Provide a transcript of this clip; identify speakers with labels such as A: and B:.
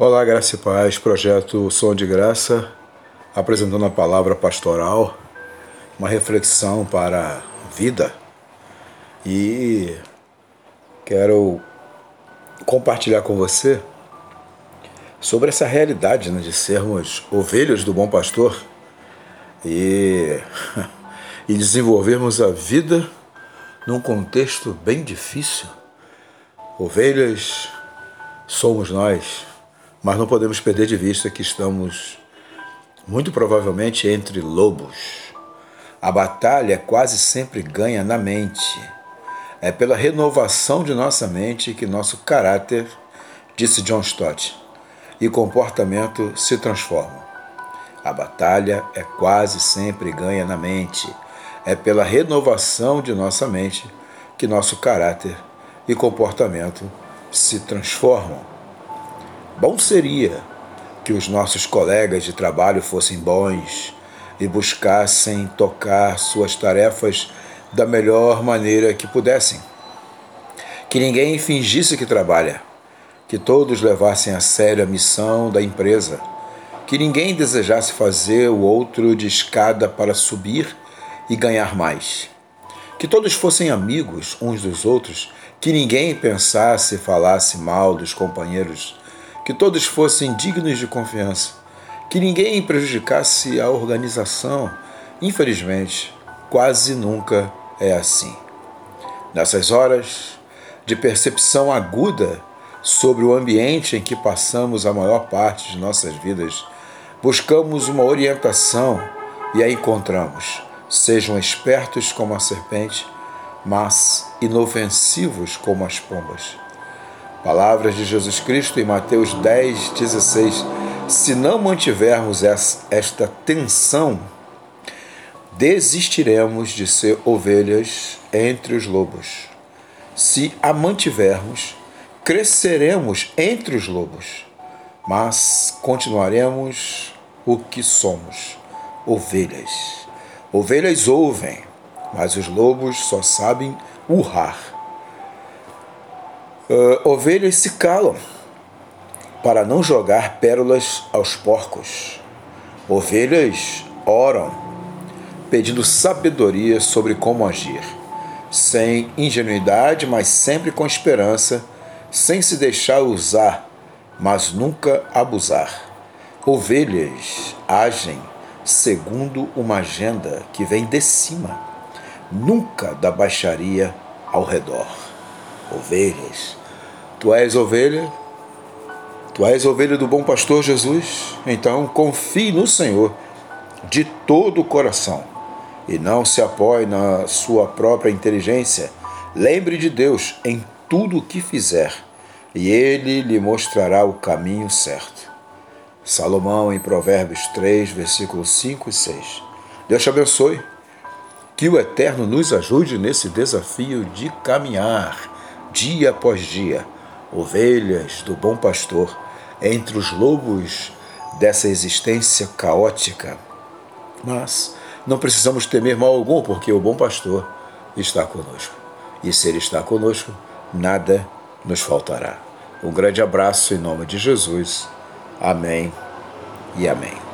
A: Olá, Graça e Paz, projeto Som de Graça, apresentando a palavra pastoral, uma reflexão para a vida e quero compartilhar com você sobre essa realidade né, de sermos ovelhas do bom pastor e, e desenvolvermos a vida num contexto bem difícil. Ovelhas somos nós mas não podemos perder de vista que estamos muito provavelmente entre lobos. A batalha quase sempre ganha na mente. É pela renovação de nossa mente que nosso caráter, disse John Stott, e comportamento se transformam. A batalha é quase sempre ganha na mente. É pela renovação de nossa mente que nosso caráter e comportamento se transformam. Bom seria que os nossos colegas de trabalho fossem bons e buscassem tocar suas tarefas da melhor maneira que pudessem. Que ninguém fingisse que trabalha, que todos levassem a sério a missão da empresa, que ninguém desejasse fazer o outro de escada para subir e ganhar mais. Que todos fossem amigos uns dos outros, que ninguém pensasse e falasse mal dos companheiros que todos fossem dignos de confiança, que ninguém prejudicasse a organização. Infelizmente, quase nunca é assim. Nessas horas de percepção aguda sobre o ambiente em que passamos a maior parte de nossas vidas, buscamos uma orientação e a encontramos. Sejam espertos como a serpente, mas inofensivos como as pombas. Palavras de Jesus Cristo em Mateus 10, 16. Se não mantivermos esta tensão, desistiremos de ser ovelhas entre os lobos. Se a mantivermos, cresceremos entre os lobos, mas continuaremos o que somos: ovelhas. Ovelhas ouvem, mas os lobos só sabem urrar. Uh, ovelhas se calam para não jogar pérolas aos porcos. Ovelhas oram, pedindo sabedoria sobre como agir, sem ingenuidade, mas sempre com esperança, sem se deixar usar, mas nunca abusar. Ovelhas agem segundo uma agenda que vem de cima, nunca da baixaria ao redor. Ovelhas Tu és ovelha, tu és ovelha do bom pastor Jesus, então confie no Senhor de todo o coração e não se apoie na sua própria inteligência. Lembre de Deus em tudo o que fizer e ele lhe mostrará o caminho certo. Salomão em Provérbios 3, versículos 5 e 6. Deus te abençoe. Que o Eterno nos ajude nesse desafio de caminhar dia após dia ovelhas do bom pastor, entre os lobos dessa existência caótica. Mas não precisamos temer mal algum, porque o bom pastor está conosco. E se ele está conosco, nada nos faltará. Um grande abraço em nome de Jesus. Amém e amém.